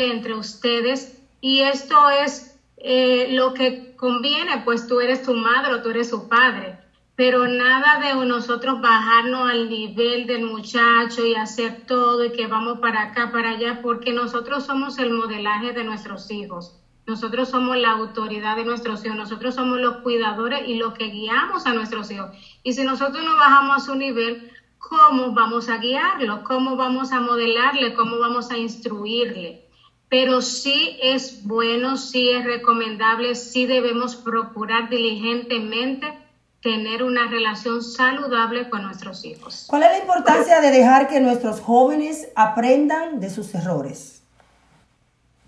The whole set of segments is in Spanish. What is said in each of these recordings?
entre ustedes y esto es eh, lo que conviene, pues tú eres tu madre o tú eres su padre, pero nada de nosotros bajarnos al nivel del muchacho y hacer todo y que vamos para acá, para allá, porque nosotros somos el modelaje de nuestros hijos. Nosotros somos la autoridad de nuestros hijos, nosotros somos los cuidadores y los que guiamos a nuestros hijos. Y si nosotros no bajamos a su nivel, ¿cómo vamos a guiarlo? ¿Cómo vamos a modelarle? ¿Cómo vamos a instruirle? Pero sí es bueno, sí es recomendable, sí debemos procurar diligentemente tener una relación saludable con nuestros hijos. ¿Cuál es la importancia de dejar que nuestros jóvenes aprendan de sus errores?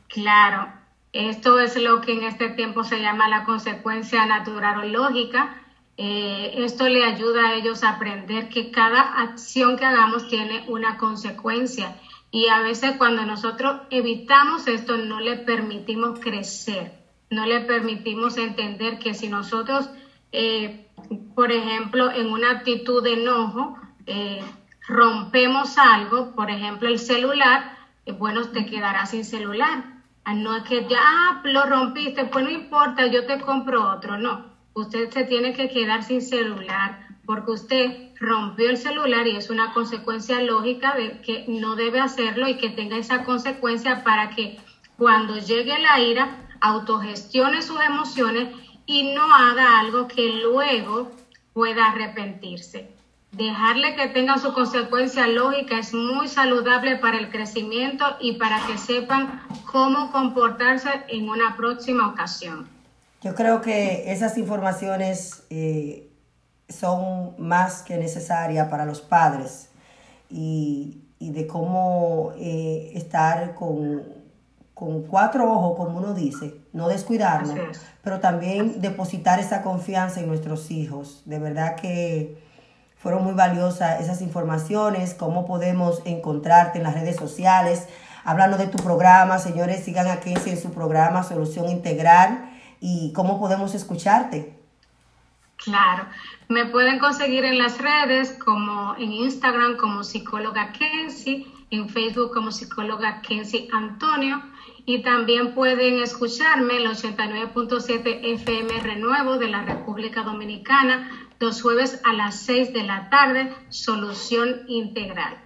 Claro, esto es lo que en este tiempo se llama la consecuencia natural o lógica. Eh, esto le ayuda a ellos a aprender que cada acción que hagamos tiene una consecuencia y a veces cuando nosotros evitamos esto no le permitimos crecer, no le permitimos entender que si nosotros, eh, por ejemplo, en una actitud de enojo, eh, rompemos algo, por ejemplo el celular, bueno, te quedará sin celular Ah, no es que ya ah, lo rompiste, pues no importa, yo te compro otro. No, usted se tiene que quedar sin celular porque usted rompió el celular y es una consecuencia lógica de que no debe hacerlo y que tenga esa consecuencia para que cuando llegue la ira autogestione sus emociones y no haga algo que luego pueda arrepentirse. Dejarle que tenga su consecuencia lógica es muy saludable para el crecimiento y para que sepan cómo comportarse en una próxima ocasión. Yo creo que esas informaciones eh, son más que necesarias para los padres y, de cómo eh, estar con, con, cuatro ojos, como uno dice, no descuidarnos, pero también depositar esa confianza en nuestros hijos. De verdad que fueron muy valiosas esas informaciones, cómo podemos encontrarte en las redes sociales, hablando de tu programa. Señores, sigan a Kenzie en su programa Solución Integral y cómo podemos escucharte. Claro, me pueden conseguir en las redes como en Instagram como psicóloga Kenzie, en Facebook como psicóloga Kenzie Antonio y también pueden escucharme el 89.7 FM Renuevo de la República Dominicana los jueves a las 6 de la tarde, Solución Integral.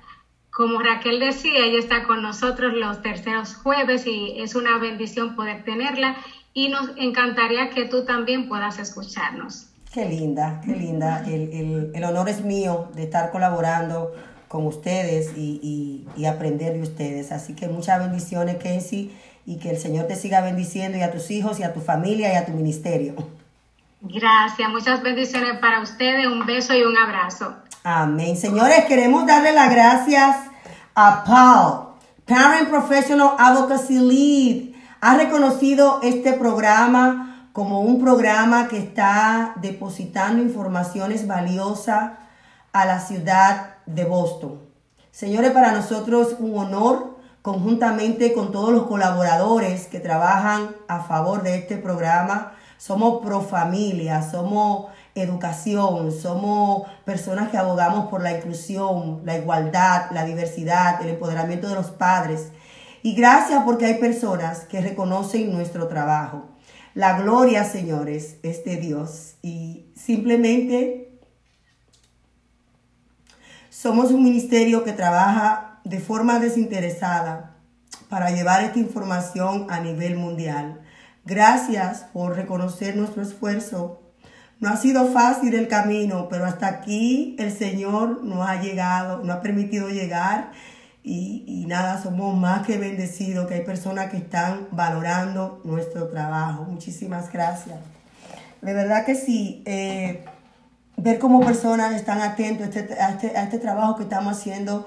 Como Raquel decía, ella está con nosotros los terceros jueves y es una bendición poder tenerla y nos encantaría que tú también puedas escucharnos. Qué linda, qué linda. El, honor es mío de estar colaborando con ustedes y, y, aprender de ustedes. Así que muchas bendiciones, Kenzie, y que el Señor te siga bendiciendo y a tus hijos y a tu familia y a tu ministerio. Gracias, muchas bendiciones para ustedes, un beso y un abrazo. Amén. Señores, queremos darle las gracias a Paul, Parent Professional Advocacy Lead. Ha reconocido este programa como un programa que está depositando informaciones valiosas a la ciudad de Boston. Señores, para nosotros un honor conjuntamente con todos los colaboradores que trabajan a favor de este programa. Somos pro familia, somos educación, somos personas que abogamos por la inclusión, la igualdad, la diversidad, el empoderamiento de los padres. Y gracias porque hay personas que reconocen nuestro trabajo. La gloria, señores, es de Dios. Y simplemente somos un ministerio que trabaja de forma desinteresada para llevar esta información a nivel mundial. Gracias por reconocer nuestro esfuerzo no ha sido fácil el camino, pero hasta aquí el Señor nos ha llegado, nos ha permitido llegar y, nada, somos más que bendecidos, que hay personas que están valorando nuestro trabajo. Muchísimas gracias. De verdad que sí, eh, ver cómo personas están atentos este, a este, a este trabajo que estamos haciendo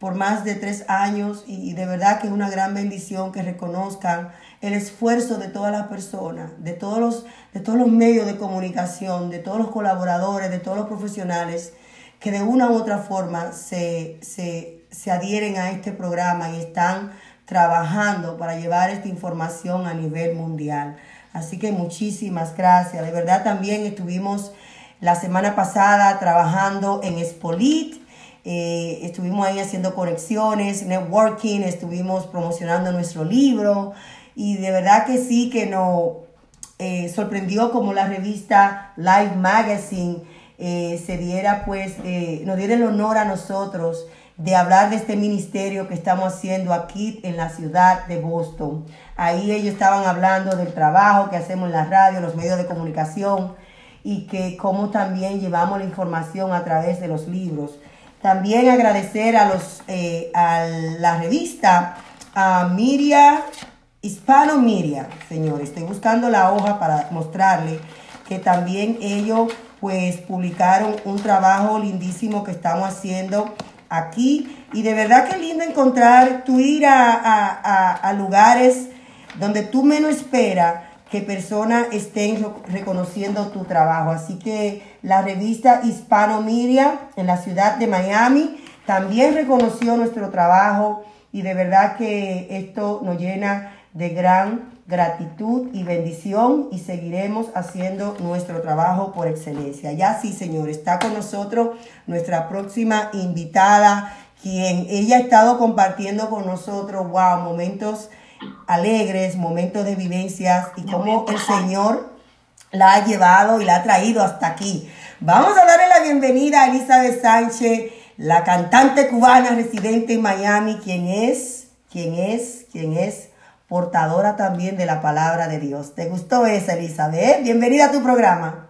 por más de tres años y de verdad que es una gran bendición que reconozcan el esfuerzo de todas las personas, de todos los, de todos los medios de comunicación, de todos los colaboradores, de todos los profesionales que de una u otra forma se, se adhieren a este programa y están trabajando para llevar esta información a nivel mundial. Así que muchísimas gracias. De verdad también estuvimos la semana pasada trabajando en Espolit eh, estuvimos ahí haciendo conexiones, networking, estuvimos promocionando nuestro libro y de verdad que sí que nos eh, sorprendió como la revista Live Magazine eh, se diera pues, nos diera el honor a nosotros de hablar de este ministerio que estamos haciendo aquí en la ciudad de Boston. Ahí ellos estaban hablando del trabajo que hacemos en la radio, los medios de comunicación y que cómo también llevamos la información a través de los libros. También agradecer a, los, eh, a la revista, a Miria, Hispano Miria, señores. Estoy buscando la hoja para mostrarle que también ellos pues publicaron un trabajo lindísimo que estamos haciendo aquí. Y de verdad que lindo encontrar, tú ir a, a, a lugares donde tú menos esperas que personas estén reconociendo tu trabajo. Así que la revista Hispano Media en la ciudad de Miami también reconoció nuestro trabajo y de verdad que esto nos llena de gran gratitud y bendición y seguiremos haciendo nuestro trabajo por excelencia. Ya sí, señor, está con nosotros nuestra próxima invitada, quien ella ha estado compartiendo con nosotros, wow, momentos alegres, momentos de vivencias y cómo el Señor la ha llevado y la ha traído hasta aquí. Vamos a darle la bienvenida a Elizabeth Sánchez, la cantante cubana residente en Miami, quien es, quien es, quien es portadora también de la palabra de Dios. ¿Te gustó esa, Elizabeth? Bienvenida a tu programa.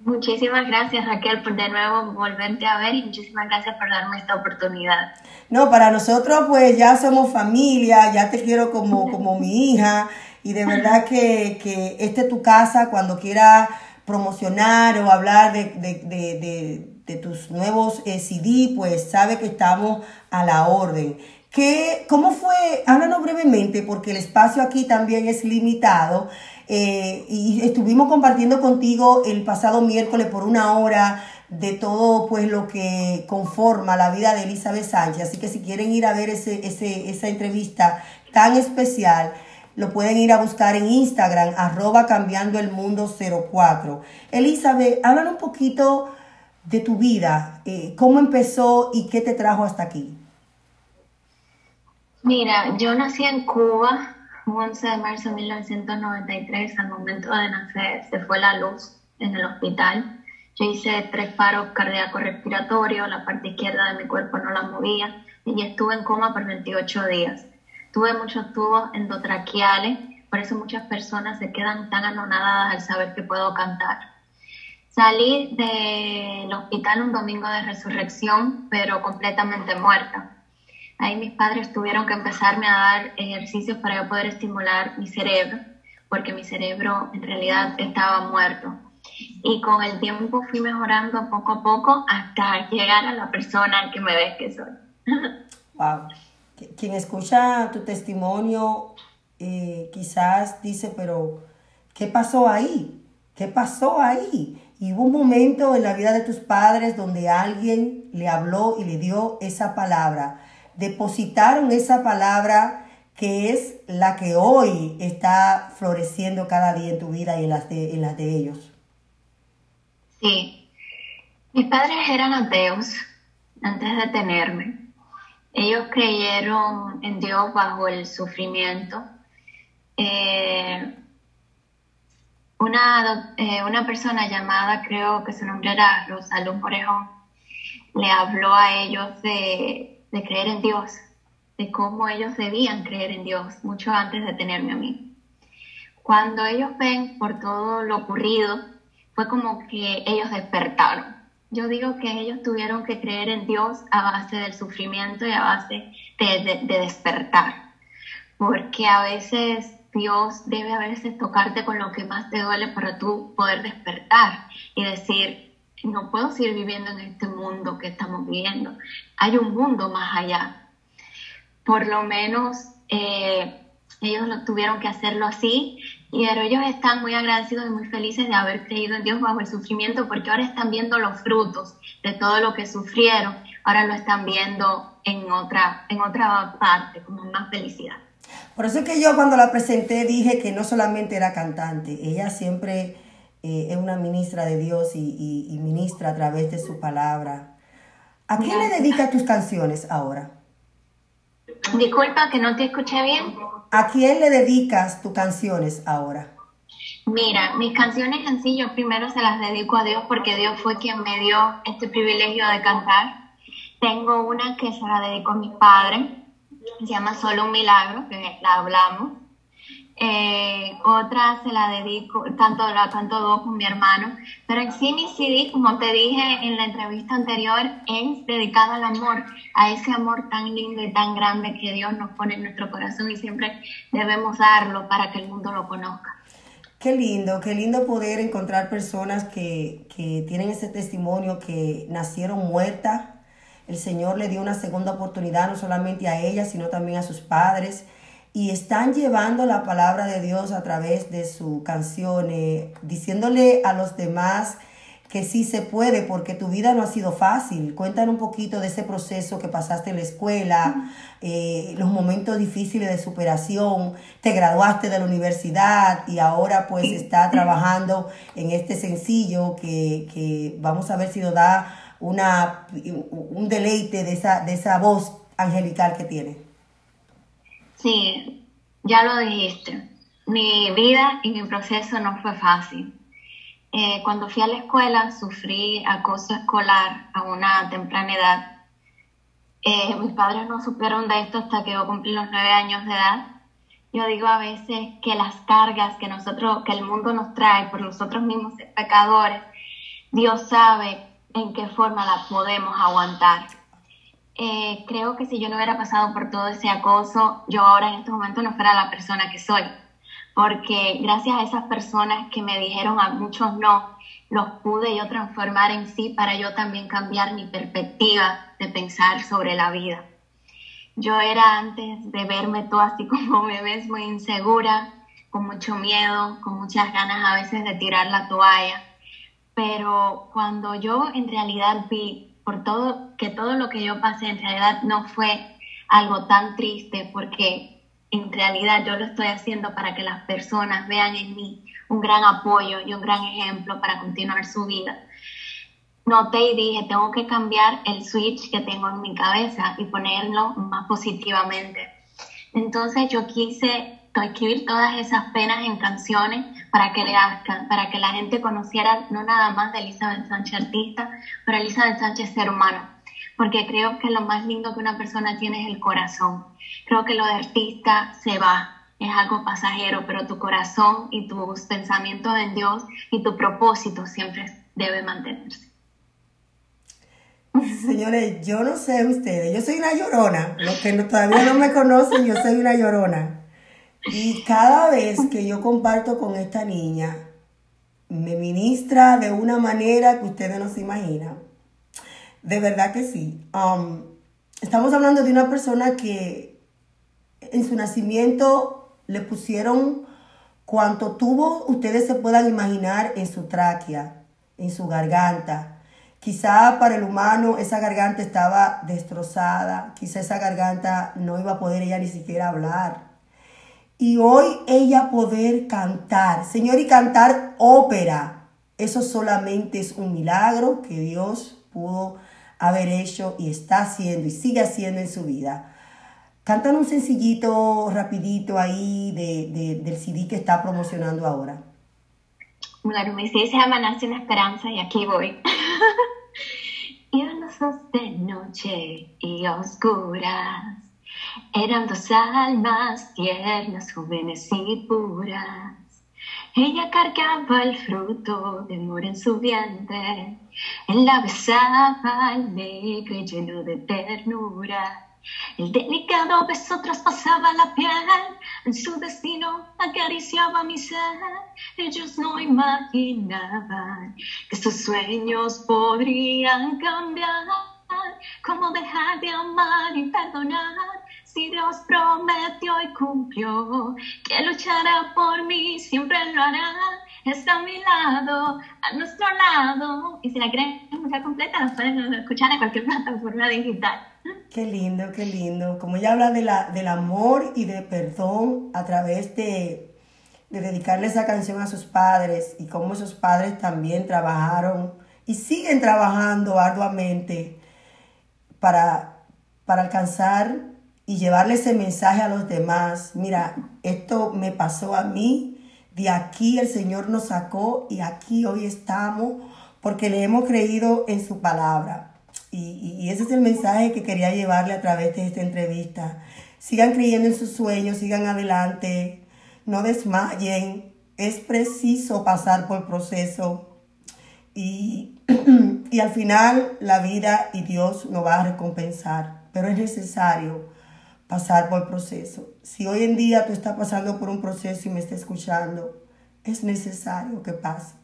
Muchísimas gracias Raquel por de nuevo volverte a ver y muchísimas gracias por darme esta oportunidad. No, para nosotros pues ya somos familia, ya te quiero como, como mi hija y de verdad que, que esta es tu casa cuando quieras promocionar o hablar de, de, de, de tus nuevos eh, CD, pues sabe que estamos a la orden. ¿Qué, ¿Cómo fue? Háblanos brevemente porque el espacio aquí también es limitado. Eh, y estuvimos compartiendo contigo el pasado miércoles por una hora de todo pues lo que conforma la vida de Elizabeth Sánchez. Así que si quieren ir a ver ese, esa entrevista tan especial, lo pueden ir a buscar en Instagram, arroba cambiando el mundo 04. Elizabeth, háblanos un poquito de tu vida, eh, cómo empezó y qué te trajo hasta aquí. Mira, yo nací en Cuba, 11 de marzo de 1993, al momento de nacer se fue la luz en el hospital. Yo hice tres paros cardíacos respiratorios, la parte izquierda de mi cuerpo no la movía y estuve en coma por 28 días. Tuve muchos tubos endotraqueales, por eso muchas personas se quedan tan anonadadas al saber que puedo cantar. Salí del hospital un domingo de resurrección, pero completamente muerta. Ahí mis padres tuvieron que empezarme a dar ejercicios para yo poder estimular mi cerebro, porque mi cerebro en realidad estaba muerto. Y con el tiempo fui mejorando poco a poco hasta llegar a la persona que me ves que soy. wow. Quien escucha tu testimonio eh, quizás dice, pero ¿qué pasó ahí? ¿Qué pasó ahí? Y hubo un momento en la vida de tus padres donde alguien le habló y le dio esa palabra depositaron esa palabra que es la que hoy está floreciendo cada día en tu vida y en las de, en las de ellos. Sí, mis padres eran ateos antes de tenerme. Ellos creyeron en Dios bajo el sufrimiento. Eh, una, eh, una persona llamada, creo que su nombre era Rosalú Morejón, le habló a ellos de de creer en Dios, de cómo ellos debían creer en Dios mucho antes de tenerme a mí. Cuando ellos ven por todo lo ocurrido, fue como que ellos despertaron. Yo digo que ellos tuvieron que creer en Dios a base del sufrimiento y a base de, despertar, porque a veces Dios debe a veces tocarte con lo que más te duele para tú poder despertar y decir, no puedo seguir viviendo en este mundo que estamos viviendo. Hay un mundo más allá. Por lo menos eh, ellos lo tuvieron que hacerlo así, pero ellos están muy agradecidos y muy felices de haber creído en Dios bajo el sufrimiento, porque ahora están viendo los frutos de todo lo que sufrieron, ahora lo están viendo en otra, en otra parte, como más felicidad. Por eso es que yo cuando la presenté dije que no solamente era cantante, ella siempre eh, es una ministra de Dios y, ministra a través de su palabra. ¿A quién le dedicas tus canciones ahora? Disculpa que no te escuché bien. ¿A quién le dedicas tus canciones ahora? Mira, mis canciones en sí yo primero se las dedico a Dios porque Dios fue quien me dio este privilegio de cantar. Tengo una que se la dedico a mi padre, se llama Solo un Milagro, que la hablamos. Eh, otra se la dedico, tanto la canto dos con mi hermano, pero en sí mi CD, como te dije en la entrevista anterior, es dedicado al amor, a ese amor tan lindo y tan grande que Dios nos pone en nuestro corazón y siempre debemos darlo para que el mundo lo conozca. Qué lindo, qué lindo poder encontrar personas que, que tienen ese testimonio, que nacieron muertas. El Señor le dio una segunda oportunidad no solamente a ellas, sino también a sus padres y están llevando la palabra de Dios a través de sus canciones, diciéndole a los demás que sí se puede, porque tu vida no ha sido fácil. Cuéntanos un poquito de ese proceso que pasaste en la escuela, eh, los momentos difíciles de superación, te graduaste de la universidad y ahora pues está trabajando en este sencillo que, que vamos a ver si nos da una, un deleite de esa, de esa voz angelical que tiene. Sí, ya lo dijiste. Mi vida y mi proceso no fue fácil. Eh, cuando fui a la escuela sufrí acoso escolar a una temprana edad. Eh, mis padres no supieron de esto hasta que yo cumplí los nueve años de edad. Yo digo a veces que las cargas que nosotros, que el mundo nos trae por nosotros mismos pecadores, Dios sabe en qué forma la podemos aguantar. Eh, creo que si yo no hubiera pasado por todo ese acoso, yo ahora en este momento no fuera la persona que soy. Porque gracias a esas personas que me dijeron a muchos no, los pude yo transformar en sí para yo también cambiar mi perspectiva de pensar sobre la vida. Yo era antes de verme todo así como me ves, muy insegura, con mucho miedo, con muchas ganas a veces de tirar la toalla. Pero cuando yo en realidad vi por todo, que todo lo que yo pasé en realidad no fue algo tan triste porque en realidad yo lo estoy haciendo para que las personas vean en mí un gran apoyo y un gran ejemplo para continuar su vida. Noté y dije, tengo que cambiar el switch que tengo en mi cabeza y ponerlo más positivamente. Entonces yo quise escribir todas esas penas en canciones para que le hagan, para que la gente conociera no nada más de Elizabeth Sánchez artista, pero Elizabeth Sánchez ser humano, porque creo que lo más lindo que una persona tiene es el corazón. Creo que lo de artista se va, es algo pasajero, pero tu corazón y tus pensamientos en Dios y tu propósito siempre debe mantenerse. Señores, yo no sé ustedes, yo soy una llorona. Los que todavía no me conocen, yo soy una llorona. Y cada vez que yo comparto con esta niña, me ministra de una manera que ustedes no se imaginan. De verdad que sí. Um, estamos hablando de una persona que en su nacimiento le pusieron cuanto tuvo, ustedes se puedan imaginar en su tráquea, en su garganta. Quizá para el humano esa garganta estaba destrozada, quizá esa garganta no iba a poder ella ni siquiera hablar y hoy ella poder cantar, Señor, y cantar ópera. Eso solamente es un milagro que Dios pudo haber hecho y está haciendo y sigue haciendo en su vida. Cantan un sencillito rapidito ahí de, del CD que está promocionando ahora. Se llama Nace una Esperanza y aquí voy. y los de noche y oscuras eran dos almas tiernas, jóvenes y puras. Ella cargaba el fruto de amor en su vientre. Él la besaba alegre, lleno de ternura. El delicado beso traspasaba la piel, en su destino acariciaba mi ser. Ellos no imaginaban que sus sueños podrían cambiar. Cómo dejar de amar y perdonar si Dios prometió y cumplió que luchará por mí, siempre lo hará. Está a mi lado, a nuestro lado. Y si la quieren escuchar completa, la pueden escuchar en cualquier plataforma digital. Qué lindo, qué lindo. Como ella habla de la, del amor y de perdón a través de, de dedicarle esa canción a sus padres y cómo esos padres también trabajaron y siguen trabajando arduamente para, para alcanzar y llevarle ese mensaje a los demás. Mira, esto me pasó a mí, de aquí el Señor nos sacó y aquí hoy estamos porque le hemos creído en su palabra. Y, y, ese es el mensaje que quería llevarle a través de esta entrevista. Sigan creyendo en sus sueños, sigan adelante, no desmayen. Es preciso pasar por el proceso y, y al final la vida y Dios nos va a recompensar, pero es necesario pasar por el proceso. Si hoy en día tú estás pasando por un proceso y me estás escuchando, es necesario que pase.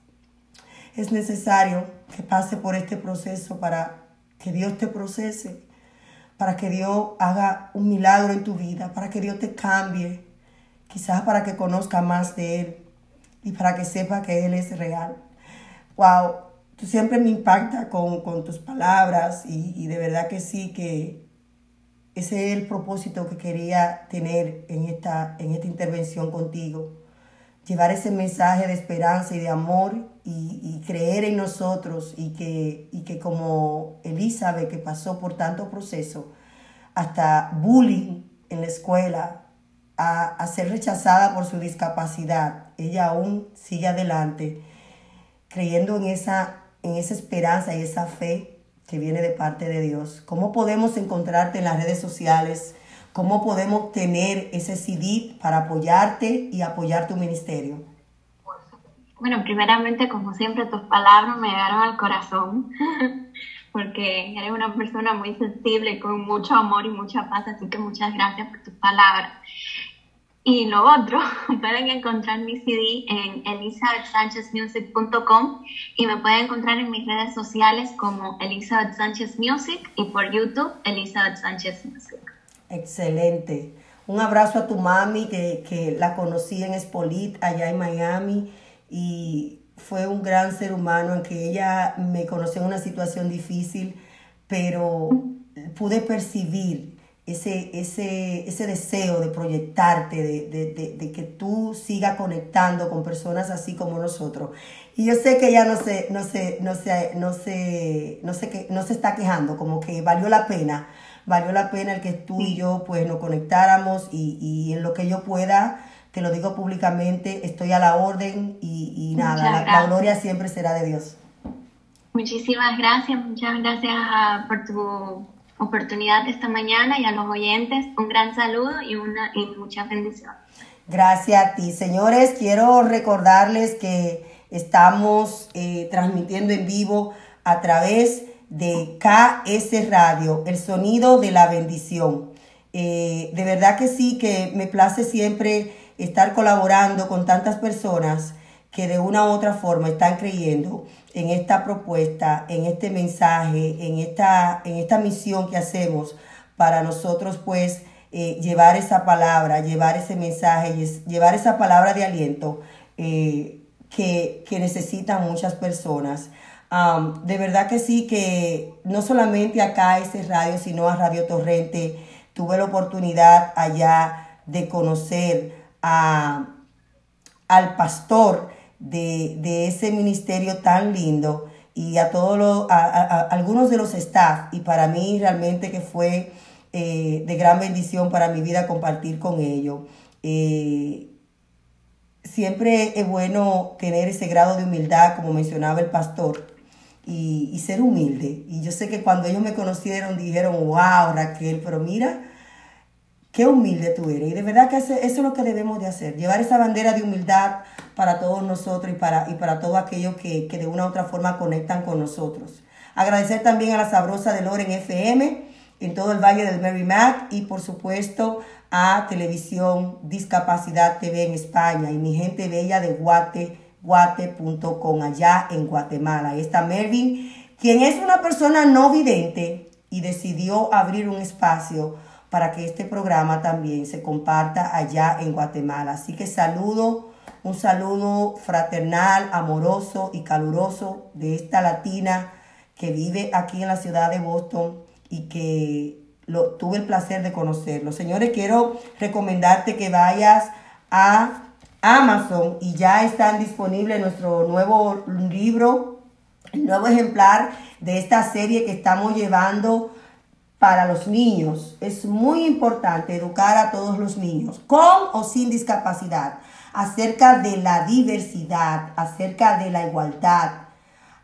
Es necesario que pase por este proceso para que Dios te procese, para que Dios haga un milagro en tu vida, para que Dios te cambie, quizás para que conozca más de Él y para que sepa que Él es real. Wow, tú siempre me impacta con, tus palabras y, y de verdad que sí, que ese es el propósito que quería tener en esta, en esta intervención contigo. Llevar ese mensaje de esperanza y de amor y, creer en nosotros y que, y que como Elizabeth que pasó por tanto proceso, hasta bullying en la escuela, a, a ser rechazada por su discapacidad, ella aún sigue adelante creyendo en esa, en esa esperanza y esa fe que viene de parte de Dios. ¿Cómo podemos encontrarte en las redes sociales? ¿Cómo podemos tener ese CD para apoyarte y apoyar tu ministerio? Bueno, primeramente, como siempre, tus palabras me llegaron al corazón, porque eres una persona muy sensible, con mucho amor y mucha paz, así que muchas gracias por tus palabras. Y lo otro, pueden encontrar mi CD en elizabethsanchezmusic.com y me pueden encontrar en mis redes sociales como Elizabeth Sánchez Music y por YouTube Elizabeth Sánchez Music. Excelente. Un abrazo a tu mami que, que la conocí en Espolit allá en Miami y fue un gran ser humano en que ella me conoció en una situación difícil, pero pude percibir ese, ese, ese deseo de proyectarte, de, que tú sigas conectando con personas así como nosotros. Y yo sé que ella no se, no se, no se, no se, no se, no se está quejando, como que valió la pena, valió la pena el que tú y yo pues nos conectáramos y, y en lo que yo pueda, te lo digo públicamente, estoy a la orden y, y nada, la, gloria siempre será de Dios. Muchísimas gracias, muchas gracias ah, por tu oportunidad esta mañana y a los oyentes un gran saludo y, una, y mucha bendición. Gracias a ti. Señores, quiero recordarles que estamos eh, transmitiendo en vivo a través de KS Radio, el sonido de la bendición. Eh, de verdad que sí, que me place siempre estar colaborando con tantas personas que de una u otra forma están creyendo en esta propuesta, en este mensaje, en esta, en esta misión que hacemos para nosotros pues eh, llevar esa palabra, llevar ese mensaje, llevar esa palabra de aliento eh, que, necesitan muchas personas. de verdad que sí, que no solamente acá a ese radio, sino a Radio Torrente, tuve la oportunidad allá de conocer a, al pastor de, ese ministerio tan lindo y a todos los, a, algunos de los staff y para mí realmente que fue eh, de gran bendición para mi vida compartir con ellos. Eh, siempre es bueno tener ese grado de humildad, como mencionaba el pastor, y, y, ser humilde. Y yo sé que cuando ellos me conocieron dijeron, wow, Raquel, pero mira, qué humilde tú eres. Y de verdad que eso, es lo que debemos de hacer, llevar esa bandera de humildad para todos nosotros y para, y para todos aquellos que, de una u otra forma conectan con nosotros. Agradecer también a la sabrosa de Loren FM en todo el Valle del Merrimack y por supuesto a Televisión Discapacidad TV en España y mi gente bella de Guate, guate.com allá en Guatemala. Ahí está Mervin, quien es una persona no vidente y decidió abrir un espacio para que este programa también se comparta allá en Guatemala. Así que saludo, un saludo fraternal, amoroso y caluroso de esta latina que vive aquí en la ciudad de Boston y que lo, tuve el placer de conocerlo. Señores, quiero recomendarte que vayas a Amazon y ya están disponibles nuestro nuevo libro, el nuevo ejemplar de esta serie que estamos llevando para los niños. Es muy importante educar a todos los niños, con o sin discapacidad, acerca de la diversidad, acerca de la igualdad,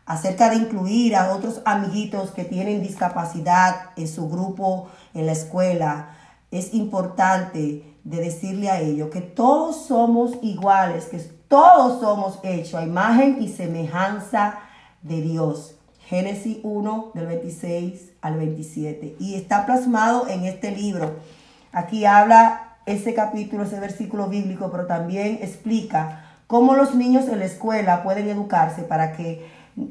acerca de incluir a otros amiguitos que tienen discapacidad en su grupo, en la escuela. Es importante de decirle a ellos que todos somos iguales, que todos somos hechos a imagen y semejanza de Dios. Génesis 1 del 26 al 27. Y está plasmado en este libro. Aquí habla ese capítulo, ese versículo bíblico, pero también explica cómo los niños en la escuela pueden educarse para que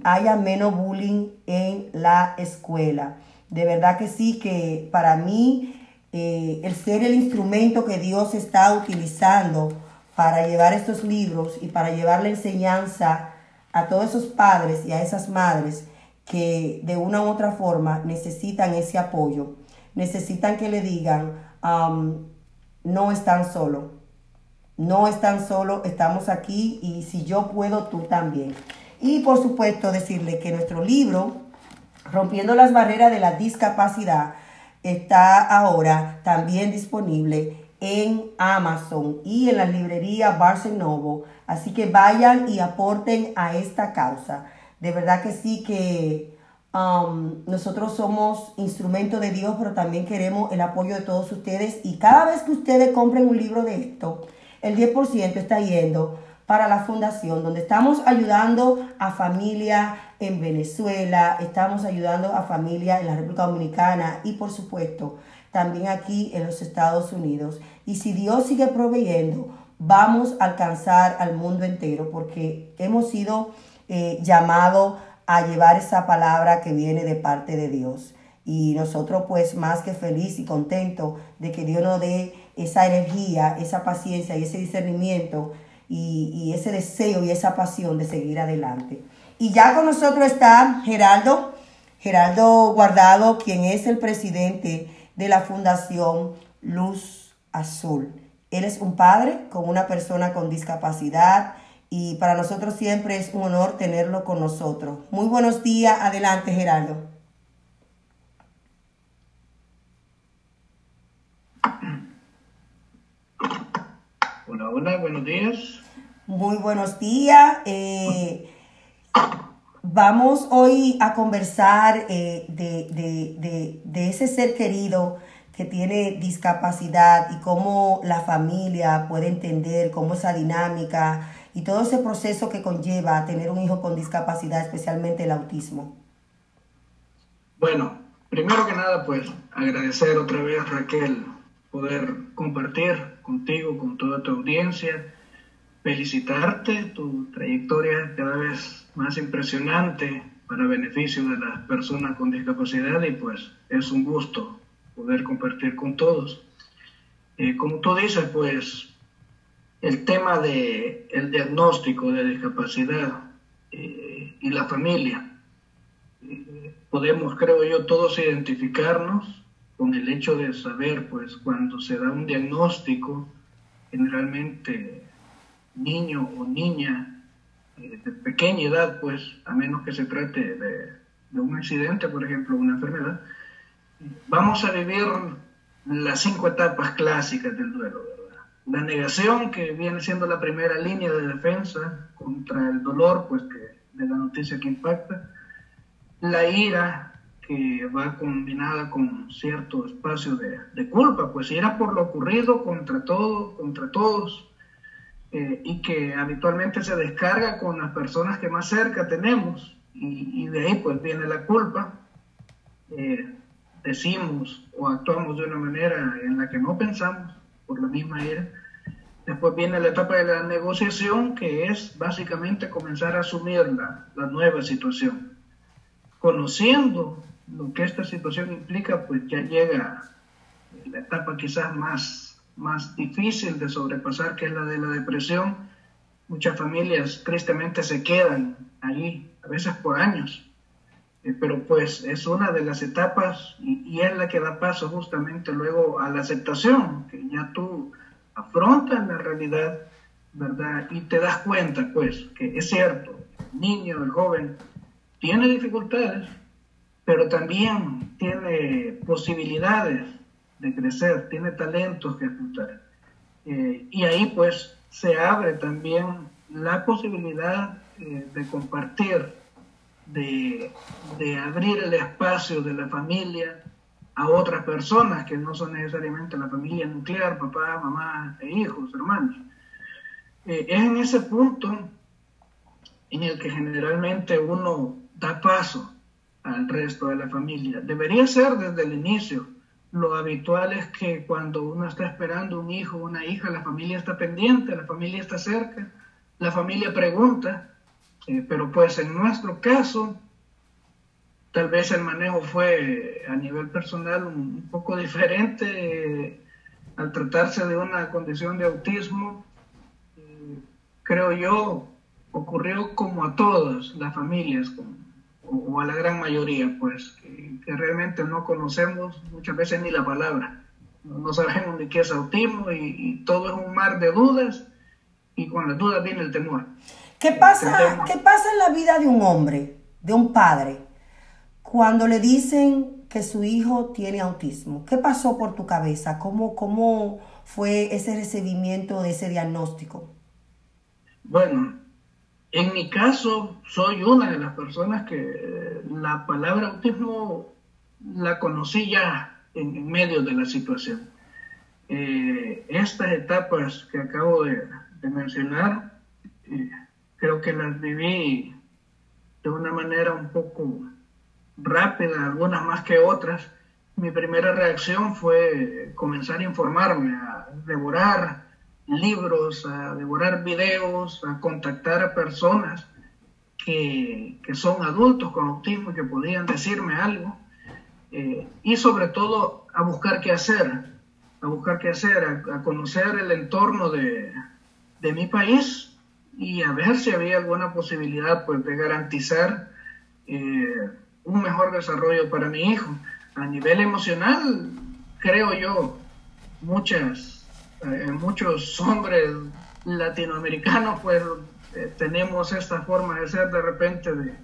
haya menos bullying en la escuela. De verdad que sí, que para mí eh, el ser el instrumento que Dios está utilizando para llevar estos libros y para llevar la enseñanza a todos esos padres y a esas madres que de una u otra forma necesitan ese apoyo, necesitan que le digan, no están solo, no están solo, estamos aquí y si yo puedo, tú también. Y por supuesto decirle que nuestro libro, Rompiendo las barreras de la discapacidad, está ahora también disponible en Amazon y en la librería Barnes Noble. Así que vayan y aporten a esta causa. De verdad que sí que um, nosotros somos instrumento de Dios, pero también queremos el apoyo de todos ustedes. Y cada vez que ustedes compren un libro de esto, el 10% está yendo para la fundación, donde estamos ayudando a familias en Venezuela, estamos ayudando a familias en la República Dominicana y por supuesto también aquí en los Estados Unidos. Y si Dios sigue proveyendo, vamos a alcanzar al mundo entero porque hemos sido eh, llamado a llevar esa palabra que viene de parte de Dios. Y nosotros pues más que feliz y contento de que Dios nos dé esa energía, esa paciencia y ese discernimiento y, y ese deseo y esa pasión de seguir adelante. Y ya con nosotros está Geraldo, Geraldo Guardado, quien es el presidente de la Fundación Luz Azul. Él es un padre con una persona con discapacidad y para nosotros siempre es un honor tenerlo con nosotros. Muy buenos días, adelante Gerardo. Hola, hola, buenos días. Muy buenos días. Eh, vamos hoy a conversar eh, de, de ese ser querido que tiene discapacidad y cómo la familia puede entender cómo esa dinámica y todo ese proceso que conlleva tener un hijo con discapacidad, especialmente el autismo? Bueno, primero que nada, pues agradecer otra vez, Raquel, poder compartir contigo, con toda tu audiencia, felicitarte, tu trayectoria cada vez más impresionante para beneficio de las personas con discapacidad y pues es un gusto poder compartir con todos. Eh, como tú dices, pues el tema de el diagnóstico de discapacidad eh, y la familia. Eh, podemos, creo yo, todos identificarnos con el hecho de saber, pues, cuando se da un diagnóstico, generalmente niño o niña eh, de pequeña edad, pues, a menos que se trate de, de un accidente, por ejemplo, una enfermedad, vamos a vivir las cinco etapas clásicas del duelo la negación, que viene siendo la primera línea de defensa contra el dolor, pues de la noticia que impacta. La ira, que va combinada con cierto espacio de, culpa, pues ira por lo ocurrido contra todo, contra todos, eh, y que habitualmente se descarga con las personas que más cerca tenemos, y, y de ahí pues viene la culpa. Eh, decimos o actuamos de una manera en la que no pensamos por la misma ira. Después viene la etapa de la negociación, que es básicamente comenzar a asumir la, la nueva situación. Conociendo lo que esta situación implica, pues ya llega la etapa quizás más, más difícil de sobrepasar, que es la de la depresión. Muchas familias tristemente se quedan ahí, a veces por años, pero pues es una de las etapas y, y, es la que da paso justamente luego a la aceptación, que ya tú afrontas la realidad, ¿verdad? Y te das cuenta, pues, que es cierto, el niño, el joven, tiene dificultades, pero también tiene posibilidades de crecer, tiene talentos que explotar. Eh, y ahí pues se abre también la posibilidad eh, de compartir, de, de, abrir el espacio de la familia a otras personas que no son necesariamente la familia nuclear, papá, mamá e hijos, hermanos. Eh, es en ese punto en el que generalmente uno da paso al resto de la familia. Debería ser desde el inicio. Lo habitual es que cuando uno está esperando un hijo una hija, la familia está pendiente, la familia está cerca, la familia pregunta, eh, pero pues en nuestro caso, tal vez el manejo fue a nivel personal un, poco diferente eh, al tratarse de una condición de autismo. Eh, creo yo, ocurrió como a todas las familias, o, a la gran mayoría, pues, que, realmente no conocemos muchas veces ni la palabra. No, sabemos ni qué es autismo y, todo es un mar de dudas y con las dudas viene el temor. ¿Qué pasa, ¿Qué pasa en la vida de un hombre, de un padre, cuando le dicen que su hijo tiene autismo? ¿Qué pasó por tu cabeza? ¿Cómo, cómo fue ese recibimiento de ese diagnóstico? Bueno, en mi caso, soy una de las personas que la palabra autismo la conocí ya en, medio de la situación. Eh, estas etapas que acabo de, mencionar, eh, creo que las viví de una manera un poco rápida, algunas más que otras. Mi primera reacción fue comenzar a informarme, a devorar libros, a devorar videos, a contactar a personas que, son adultos con autismo y que podían decirme algo. Eh, y sobre todo a buscar qué hacer, a buscar qué hacer, a, conocer el entorno de, mi país y a ver si había alguna posibilidad pues, de garantizar eh, un mejor desarrollo para mi hijo. A nivel emocional, creo yo, muchas eh, muchos hombres latinoamericanos pues eh, tenemos esta forma de ser de repente de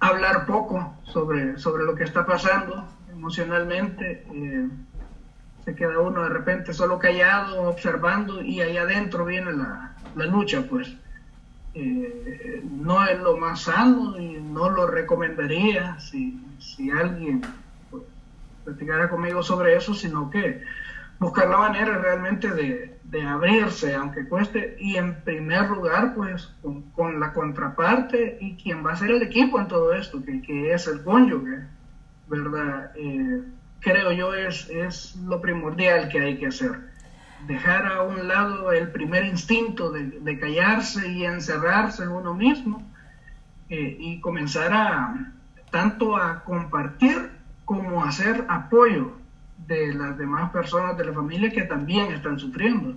hablar poco sobre, sobre lo que está pasando emocionalmente. Se queda uno de repente solo callado, observando y ahí adentro viene la, la lucha pues. no es lo más sano y no lo recomendaría si, si alguien pues, platicara conmigo sobre eso, sino que buscar la manera realmente de, abrirse, aunque cueste, y en primer lugar, pues con, la contraparte y quien va a ser el equipo en todo esto, que, es el cónyuge, ¿verdad? Eh, creo yo es, es lo primordial que hay que hacer. Dejar a un lado el primer instinto de, callarse y encerrarse en uno mismo eh, y comenzar a tanto a compartir como a hacer apoyo de las demás personas de la familia que también están sufriendo.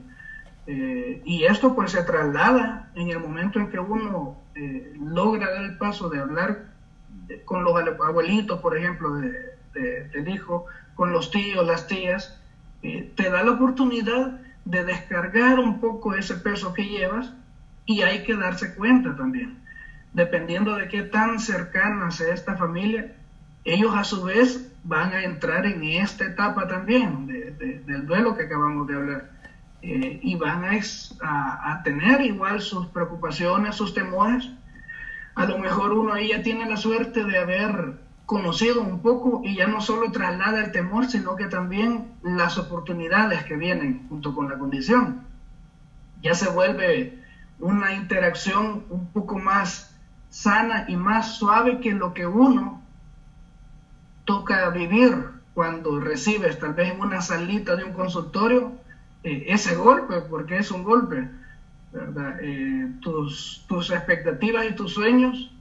Eh, y esto pues se traslada en el momento en que uno eh, logra dar el paso de hablar con los abuelitos, por ejemplo, de, del hijo, con los tíos, las tías, eh, te da la oportunidad de descargar un poco ese peso que llevas y hay que darse cuenta también, dependiendo de qué tan cercana sea esta familia, ellos a su vez van a entrar en esta etapa también del duelo que acabamos de hablar. Eh, y van a, tener igual sus preocupaciones, sus temores. A lo mejor uno ahí ya tiene la suerte de haber conocido un poco y ya no solo traslada el temor, sino que también las oportunidades que vienen junto con la condición. Ya se vuelve una interacción un poco más sana y más suave que lo que uno toca vivir cuando recibes tal vez en una salita de un consultorio eh, ese golpe, porque es un golpe, ¿verdad? Eh, tus, tus expectativas y tus sueños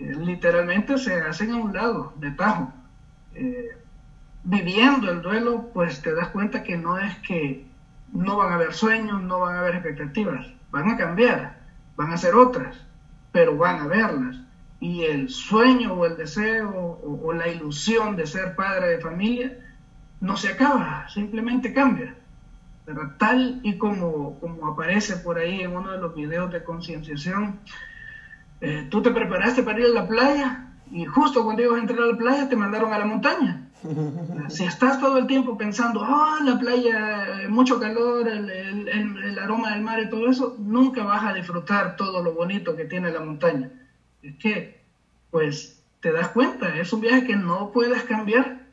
eh, literalmente se hacen a un lado, de tajo. viviendo el duelo, pues te das cuenta que no es que no van a haber sueños, no van a haber expectativas, van a cambiar, van a ser otras, pero van a verlas y el sueño o el deseo o, la ilusión de ser padre de familia no se acaba, simplemente cambia. Pero tal y como, como aparece por ahí en uno de los videos de concienciación, eh, tú te preparaste para ir a la playa y justo cuando ibas a entrar a la playa te mandaron a la montaña. Si estás todo el tiempo pensando, ah, la playa, mucho calor, el, el, aroma del mar y todo eso, nunca vas a disfrutar todo lo bonito que tiene la montaña. Es que, pues, te das cuenta, es un viaje que no puedes cambiar.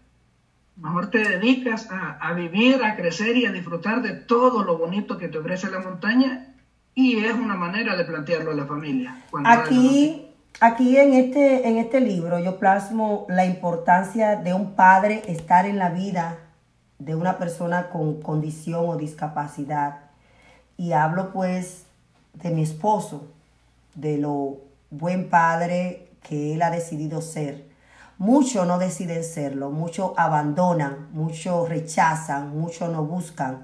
Mejor te dedicas a, a vivir, a crecer y a disfrutar de todo lo bonito que te ofrece la montaña y es una manera de plantearlo a la familia. Aquí Aquí en este, en este libro yo plasmo la importancia de un padre estar en la vida de una persona con condición o discapacidad. Y hablo pues de mi esposo, de lo buen padre que él ha decidido ser. Muchos no deciden serlo, muchos abandonan, muchos rechazan, muchos no buscan,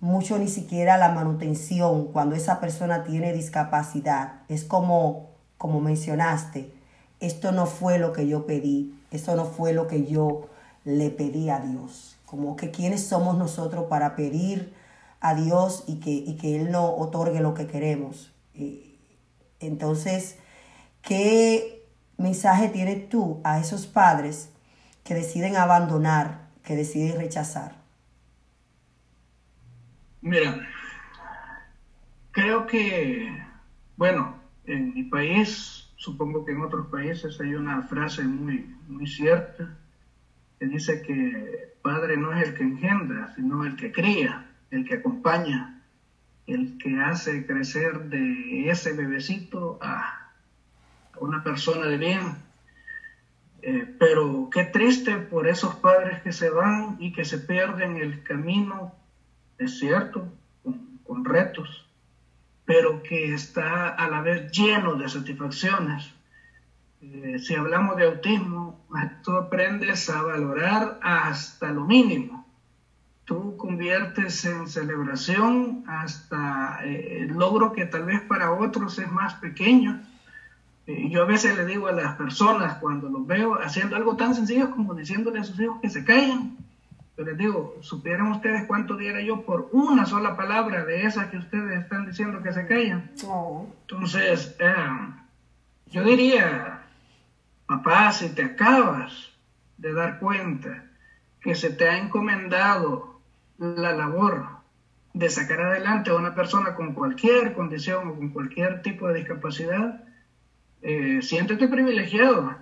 muchos ni siquiera la manutención cuando esa persona tiene discapacidad. Es como como mencionaste, esto no fue lo que yo pedí, esto no fue lo que yo le pedí a Dios. Como que quiénes somos nosotros para pedir a Dios y que, que Él no otorgue lo que queremos. Entonces, ¿qué mensaje tienes tú a esos padres que deciden abandonar, que deciden rechazar? Mira, creo que, bueno, en mi país, supongo que en otros países hay una frase muy, muy cierta que dice que padre no es el que engendra, sino el que cría, el que acompaña, el que hace crecer de ese bebecito a una persona de bien. Eh, pero qué triste por esos padres que se van y que se pierden el camino, es cierto, con retos, pero que está a la vez lleno de satisfacciones. Eh, si hablamos de autismo, tú aprendes a valorar hasta lo mínimo. Tú conviertes en celebración hasta eh, el logro que tal vez para otros es más pequeño. Eh, yo a veces le digo a las personas cuando los veo haciendo algo tan sencillo como diciéndole a sus hijos que se callen, pero les digo, supieran ustedes cuánto diera yo por una sola palabra de esas que ustedes están diciendo que se callan. Entonces, eh, yo diría, papá, si te acabas de dar cuenta que se te ha encomendado la labor de sacar adelante a una persona con cualquier condición o con cualquier tipo de discapacidad, eh, siéntete privilegiado,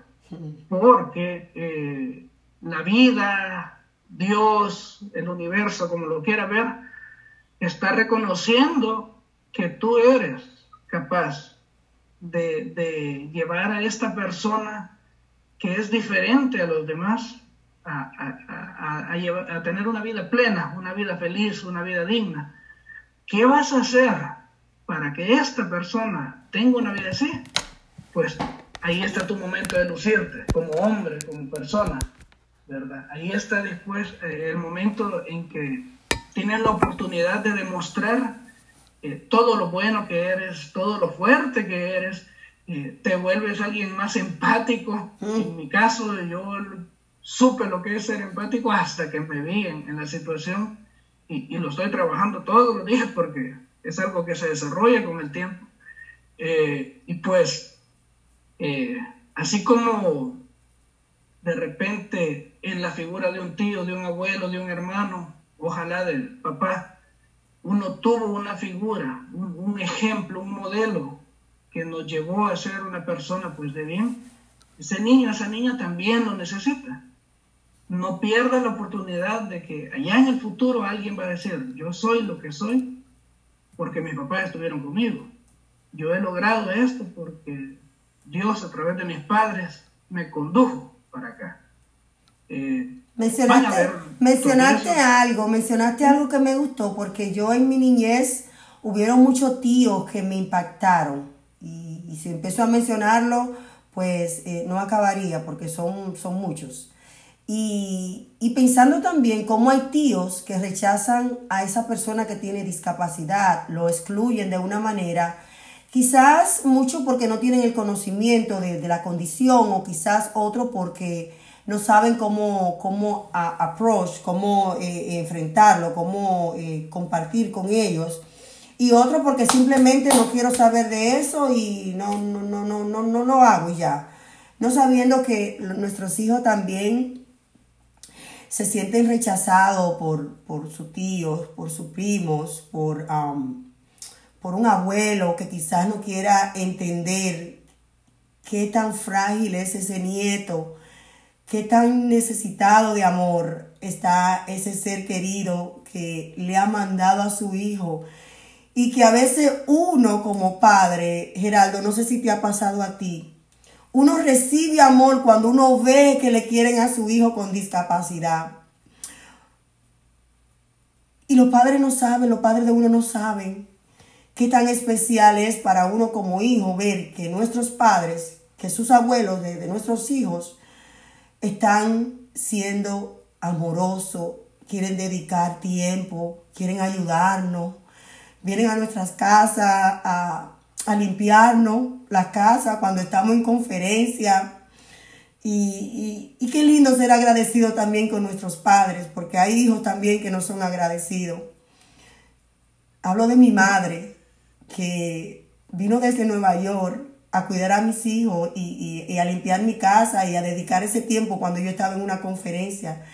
porque eh, la vida, Dios, el universo, como lo quiera ver, está reconociendo que tú eres capaz de, llevar a esta persona que es diferente a los demás a, a, tener una vida plena, una vida feliz, una vida digna. ¿Qué vas a hacer para que esta persona tenga una vida así? Pues ahí está tu momento de lucirte como hombre, como persona. Ahí está después eh, el momento en que tienes la oportunidad de demostrar eh, todo lo bueno que eres, todo lo fuerte que eres, eh, te vuelves alguien más empático. Mm. En mi caso, yo supe lo que es ser empático hasta que me vi en, la situación y, lo estoy trabajando todos los días porque es algo que se desarrolla con el tiempo. y pues, así como de repente en la figura de un tío, de un abuelo, de un hermano, ojalá del papá, uno tuvo una figura, un, ejemplo, un modelo que nos llevó a ser una persona pues de bien, ese niño, esa niña también lo necesita. No pierda la oportunidad de que allá en el futuro alguien va a decir, yo soy lo que soy porque mis papás estuvieron conmigo. Yo he logrado esto porque Dios a través de mis padres me condujo para acá. Eh, mencionaste, mencionaste algo, mencionaste algo que me gustó porque yo en mi niñez hubieron muchos tíos que me impactaron y, si empiezo a mencionarlo pues eh, no acabaría porque son, son muchos. Y, y, pensando también cómo hay tíos que rechazan a esa persona que tiene discapacidad, lo excluyen de una manera Quizás mucho porque no tienen el conocimiento de, la condición o quizás otro porque no saben cómo, cómo approach, cómo eh, enfrentarlo, cómo eh, compartir con ellos. Y otro porque simplemente no quiero saber de eso y no, no, no, no, no, no lo hago ya. no sabiendo que nuestros hijos también se sienten rechazados por, por sus tíos, por sus primos, por, por un abuelo que quizás no quiera entender qué tan frágil es ese nieto, qué tan necesitado de amor está ese ser querido que le ha mandado a su hijo. Y que a veces uno como padre, Geraldo, no sé si te ha pasado a ti, uno recibe amor cuando uno ve que le quieren a su hijo con discapacidad. Y los padres no saben, los padres de uno no saben qué tan especial es para uno como hijo ver que nuestros padres, que sus abuelos de, nuestros hijos, están siendo amorosos, quieren dedicar tiempo, quieren ayudarnos, vienen a nuestras casas a, a limpiarnos la casa cuando estamos en conferencia. Y, y, qué lindo ser agradecido también con nuestros padres, porque hay hijos también que no son agradecidos. Hablo de mi madre, que vino desde Nueva York a cuidar a mis hijos y, y, a limpiar mi casa y a dedicar ese tiempo cuando yo estaba en una conferencia.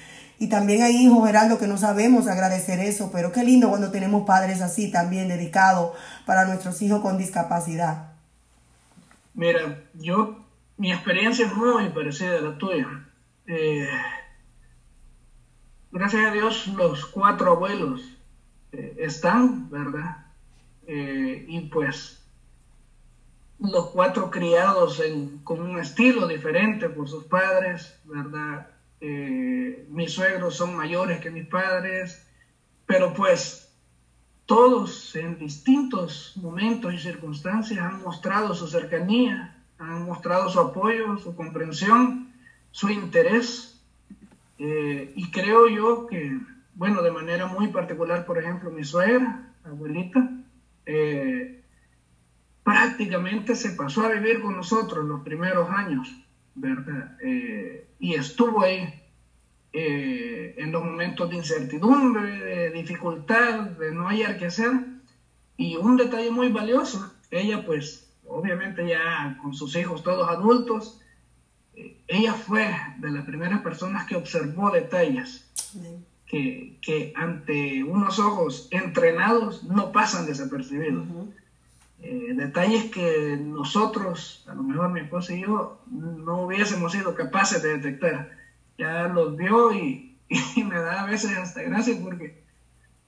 Y también hay hijos, Geraldo, que no sabemos agradecer eso, pero qué lindo cuando tenemos padres así también dedicados para nuestros hijos con discapacidad. Mira, yo, mi experiencia es muy parecida a la tuya. Eh, gracias a Dios, los cuatro abuelos eh, están, ¿verdad? Eh, y pues los cuatro criados con un estilo diferente por sus padres, ¿verdad? Eh, mis suegros son mayores que mis padres, pero pues todos en distintos momentos y circunstancias han mostrado su cercanía, han mostrado su apoyo, su comprensión, su interés. Eh, y creo yo que, bueno, de manera muy particular, por ejemplo, mi suegra, abuelita, eh, prácticamente se pasó a vivir con nosotros los primeros años, ¿verdad? y estuvo ahí eh, en los momentos de incertidumbre, de dificultad, de no hallar qué hacer. Y un detalle muy valioso, ella pues obviamente ya con sus hijos todos adultos, eh, ella fue de las primeras personas que observó detalles que, que, ante unos ojos entrenados no pasan desapercibidos. Eh, detalles que nosotros, a lo mejor mi esposa y yo, no hubiésemos sido capaces de detectar. Ya los vio y, me da a veces hasta gracia porque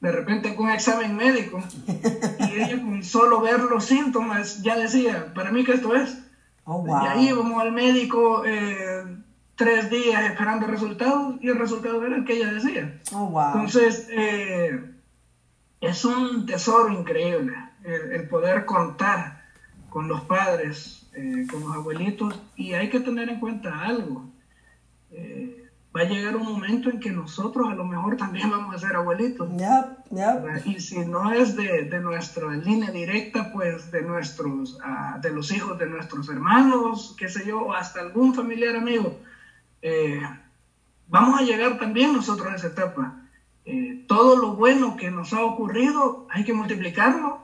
de repente con un examen médico y ella con solo ver los síntomas ya decía, para mí que esto es. Oh, y ahí íbamos al médico eh, tres días esperando resultados y el resultado era el que ella decía. Oh, Entonces, eh, es un tesoro increíble el, poder contar con los padres, eh, con los abuelitos, y hay que tener en cuenta algo. Eh, va a llegar un momento en que nosotros a lo mejor también vamos a ser abuelitos. Y si no es de, de, nuestra línea directa, pues de nuestros, ah, de los hijos de nuestros hermanos, qué sé yo, hasta algún familiar amigo, eh, vamos a llegar también nosotros a esa etapa. todo lo bueno que nos ha ocurrido hay que multiplicarlo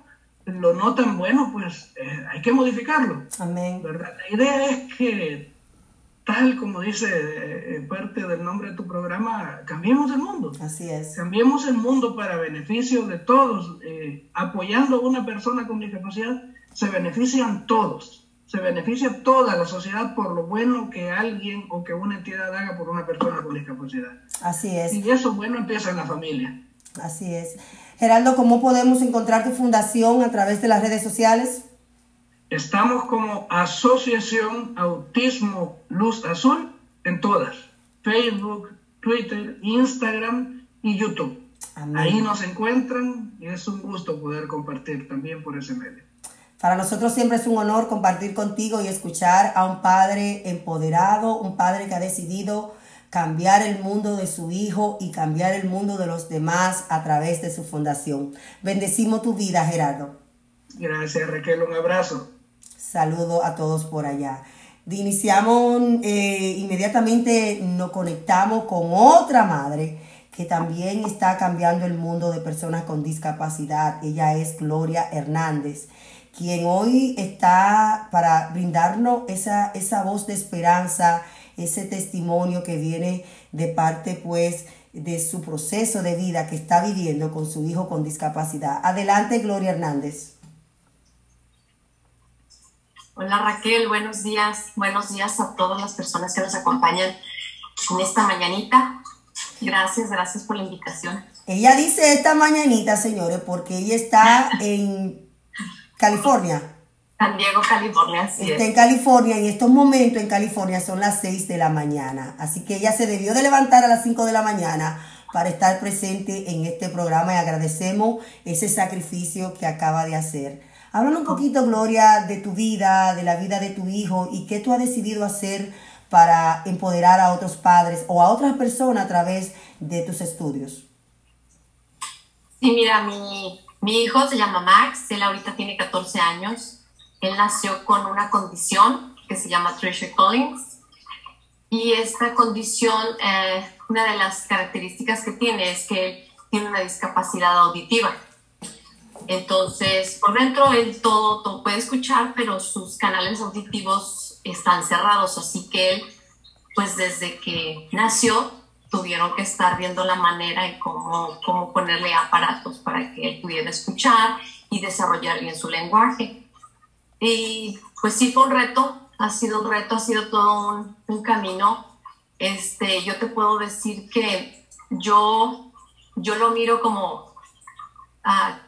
lo no tan bueno, pues eh, hay que modificarlo. Amén. ¿verdad? La idea es que, tal como dice eh, parte del nombre de tu programa, cambiemos el mundo. Así es. Cambiemos el mundo para beneficio de todos. Eh, apoyando a una persona con discapacidad, se benefician todos. Se beneficia toda la sociedad por lo bueno que alguien o que una entidad haga por una persona con discapacidad. Así es. Y eso bueno empieza en la familia. Así es. Geraldo, ¿cómo podemos encontrar tu fundación a través de las redes sociales? Estamos como Asociación Autismo Luz Azul en todas. Facebook, Twitter, Instagram y YouTube. Ahí nos encuentran y es un gusto poder compartir también por ese medio. Para nosotros siempre es un honor compartir contigo y escuchar a un padre empoderado, un padre que ha decidido cambiar el mundo de su hijo y cambiar el mundo de los demás a través de su fundación. Bendecimos tu vida, Gerardo. Gracias, Raquel. Un abrazo. Saludo a todos por allá. Iniciamos eh, inmediatamente, nos conectamos con otra madre que también está cambiando el mundo de personas con discapacidad. Ella es Gloria Hernández quien hoy está para brindarnos esa, esa voz de esperanza, ese testimonio que viene de parte pues de su proceso de vida que está viviendo con su hijo con discapacidad. Adelante, Gloria Hernández. Hola Raquel, buenos días. Buenos días a todas las personas que nos acompañan en esta mañanita. Gracias, gracias por la invitación. Ella dice esta mañanita, señores, porque ella está en California. San Diego, California, Está en California, en estos momentos en California son las 6 de la mañana. Así que ella se debió de levantar a las 5 de la mañana para estar presente en este programa y agradecemos ese sacrificio que acaba de hacer. Háblanos un poquito, Gloria, de tu vida, de la vida de tu hijo y qué tú has decidido hacer para empoderar a otros padres o a otras personas a través de tus estudios. Sí, mira, mi, mi hijo se llama Max, él ahorita tiene 14 años. Él nació con una condición que se llama Treasure Collins. Y esta condición, eh, una de las características que tiene es que él tiene una discapacidad auditiva. Entonces, por dentro él todo, todo puede escuchar, pero sus canales auditivos están cerrados, así que él, pues desde que nació, tuvieron que estar viendo la manera en cómo, cómo ponerle aparatos para que él pudiera escuchar y desarrollar bien su lenguaje. Y pues sí fue un reto, ha sido un reto, ha sido todo un, un camino. Este, yo te puedo decir que yo, yo lo miro como, ah,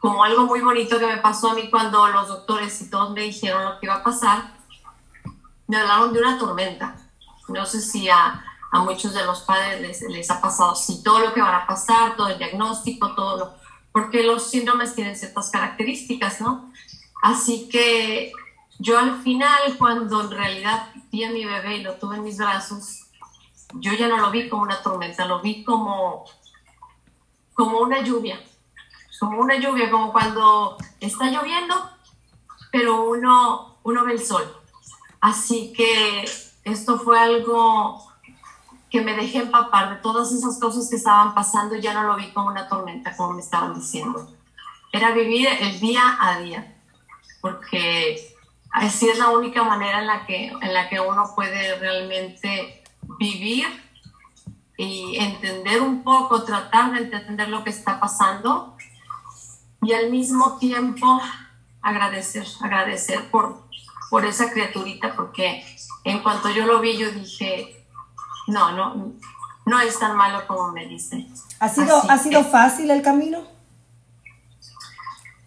como algo muy bonito que me pasó a mí cuando los doctores y todos me dijeron lo que iba a pasar. Me hablaron de una tormenta. No sé si a, a muchos de los padres les, les ha pasado así, todo lo que van a pasar, todo el diagnóstico, todo lo, porque los síndromes tienen ciertas características, ¿no? Así que yo al final, cuando en realidad vi a mi bebé y lo tuve en mis brazos, yo ya no lo vi como una tormenta, lo vi como, como una lluvia, como una lluvia, como cuando está lloviendo, pero uno, uno ve el sol. Así que esto fue algo que me dejé empapar de todas esas cosas que estaban pasando, ya no lo vi como una tormenta, como me estaban diciendo. Era vivir el día a día porque así es la única manera en la que, en la que uno puede realmente vivir y entender un poco, tratar de entender lo que está pasando y al mismo tiempo agradecer, agradecer por, por esa criaturita, porque en cuanto yo lo vi, yo dije, no, no, no es tan malo como me dice. ¿Ha sido, ¿ha sido fácil el camino?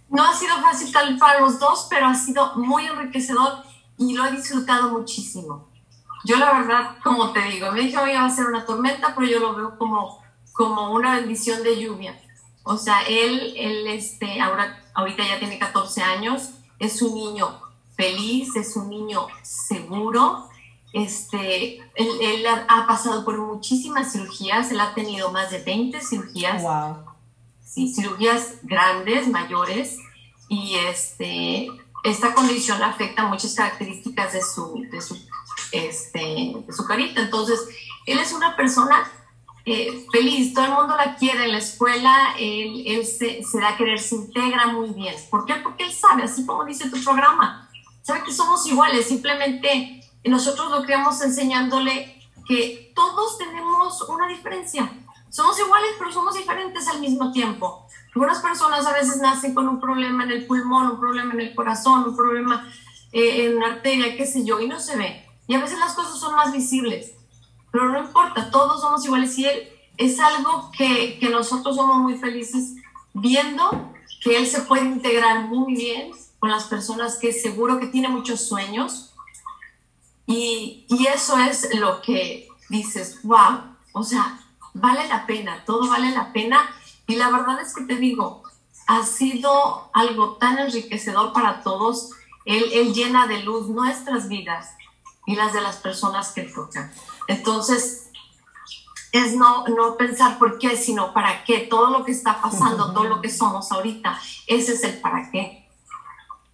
No ha sido fácil tal para los dos, pero ha sido muy enriquecedor y lo he disfrutado muchísimo. Yo la verdad, como te digo, me dijo que iba a ser una tormenta, pero yo lo veo como, como una bendición de lluvia. O sea, él, él este, ahora, ahorita ya tiene 14 años, es un niño feliz, es un niño seguro. Este, él, él ha, pasado por muchísimas cirugías, él ha tenido más de 20 cirugías. Wow ¿sí? cirugías grandes, mayores, y este, esta condición afecta muchas características de su, de su, este, de su carita. Entonces, él es una persona eh, feliz, todo el mundo la quiere en la escuela, él, él se, se, da a querer, se integra muy bien. ¿Por qué? Porque él sabe, así como dice tu programa, sabe que somos iguales, simplemente nosotros lo creamos enseñándole que todos tenemos una diferencia somos iguales, pero somos diferentes al mismo tiempo. Algunas personas a veces nacen con un problema en el pulmón, un problema en el corazón, un problema eh, en una arteria, qué sé yo, y no se ve. Y a veces las cosas son más visibles. Pero no importa, todos somos iguales. Y él es algo que, que nosotros somos muy felices viendo que él se puede integrar muy bien con las personas que seguro que tiene muchos sueños. Y, y eso es lo que dices, wow, o sea, vale la pena, todo vale la pena. Y la verdad es que te digo, ha sido algo tan enriquecedor para todos. Él, él llena de luz nuestras vidas y las de las personas que tocan. Entonces, es no, no pensar por qué, sino para qué. Todo lo que está pasando, todo lo que somos ahorita, ese es el para qué.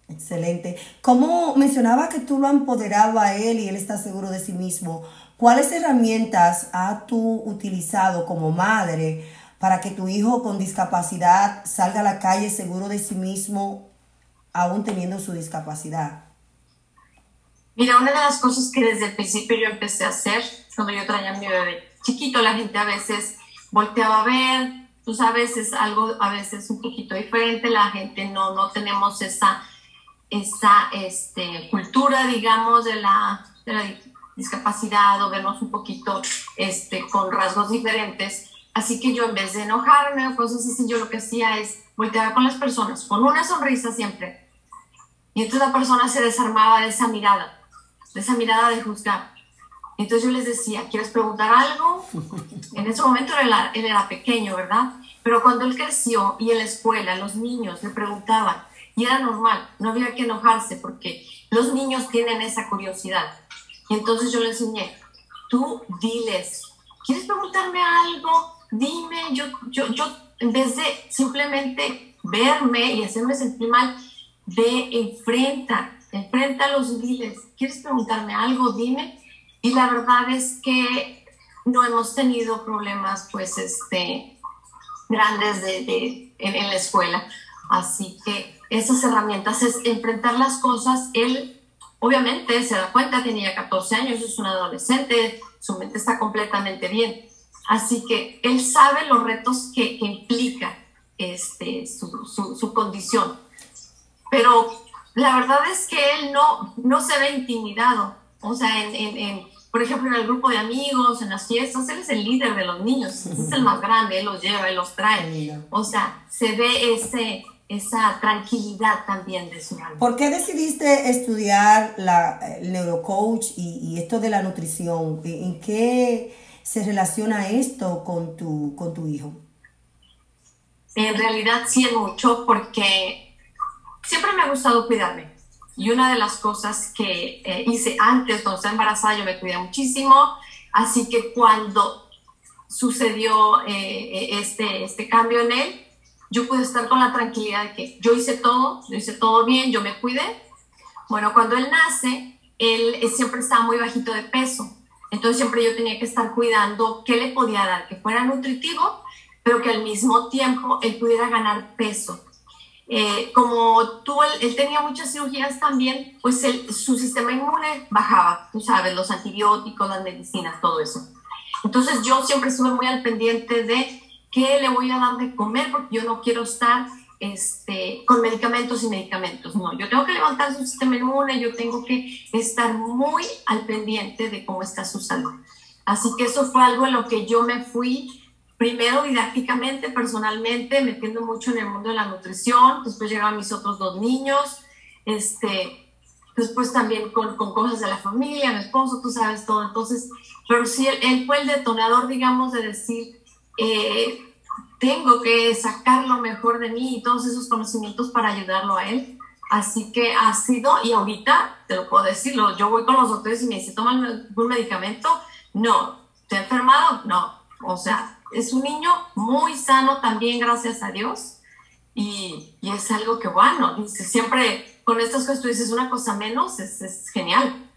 Excelente. Como mencionaba que tú lo empoderado a él y él está seguro de sí mismo, ¿cuáles herramientas has tú utilizado como madre para que tu hijo con discapacidad salga a la calle seguro de sí mismo aún teniendo su discapacidad? Mira, una de las cosas que desde el principio yo empecé a hacer, cuando yo traía a mi bebé chiquito, la gente a veces volteaba a ver, tú sabes, es algo a veces un poquito diferente, la gente no, no tenemos esa, esa este, cultura, digamos, de la, de la discapacidad o vemos un poquito este, con rasgos diferentes. Así que yo en vez de enojarme o cosas así, yo lo que hacía es voltear con las personas, con una sonrisa siempre. Y entonces la persona se desarmaba de esa mirada, de esa mirada de juzgar. Entonces yo les decía, ¿quieres preguntar algo? En ese momento él era, él era pequeño, ¿verdad? Pero cuando él creció y en la escuela los niños le preguntaban, y era normal, no había que enojarse porque los niños tienen esa curiosidad. Y entonces yo le enseñé, tú diles, ¿quieres preguntarme algo? Dime, yo, yo, yo, en vez de simplemente verme y hacerme sentir mal, ve, enfrenta, enfrenta los diles, ¿quieres preguntarme algo? Dime. Y la verdad es que no hemos tenido problemas, pues, este, grandes de, en, la escuela. Así que esas herramientas es enfrentar las cosas. Él, obviamente, se da cuenta, tenía 14 años, es un adolescente, su mente está completamente bien. Así que él sabe los retos que, que implica este, su, su, su, condición. Pero la verdad es que él no, no se ve intimidado. O sea, en, en, en, por ejemplo, en el grupo de amigos, en las fiestas, él es el líder de los niños, es el más grande, él los lleva, él los trae. O sea, se ve ese, esa tranquilidad también de su alma. ¿Por qué decidiste estudiar la, el neurocoach y, y esto de la nutrición? ¿En qué se relaciona esto con tu, con tu hijo? En realidad sí mucho porque siempre me ha gustado cuidarme. Y una de las cosas que eh, hice antes, cuando estaba embarazada, yo me cuidé muchísimo. Así que cuando sucedió eh, este, este cambio en él, yo pude estar con la tranquilidad de que yo hice todo, yo hice todo bien, yo me cuidé. Bueno, cuando él nace, él siempre estaba muy bajito de peso. Entonces siempre yo tenía que estar cuidando qué le podía dar, que fuera nutritivo, pero que al mismo tiempo él pudiera ganar peso. Eh, como tú, él, tenía muchas cirugías también, pues su sistema inmune bajaba, tú sabes, los antibióticos, las medicinas, todo eso. Entonces yo siempre estuve muy al pendiente de qué le voy a dar de comer, porque yo no quiero estar este, con medicamentos y medicamentos. No, yo tengo que levantar su sistema inmune, yo tengo que estar muy al pendiente de cómo está su salud. Así que eso fue algo en lo que yo me fui primero didácticamente, personalmente, metiendo mucho en el mundo de la nutrición, después llegaron mis otros dos niños, este, después también con, con cosas de la familia, mi esposo, tú sabes todo. Entonces, pero sí, él, fue el detonador, digamos, de decir, eh, tengo que sacar lo mejor de mí y todos esos conocimientos para ayudarlo a él. Así que ha sido, y ahorita te lo puedo decir, yo voy con los doctores y me dice, toma un medicamento. No, ¿te ha enfermado? No. O sea, es un niño muy sano también, gracias a Dios. Y, y es algo que, bueno, siempre con estas cosas tú dices una cosa menos, es, es genial.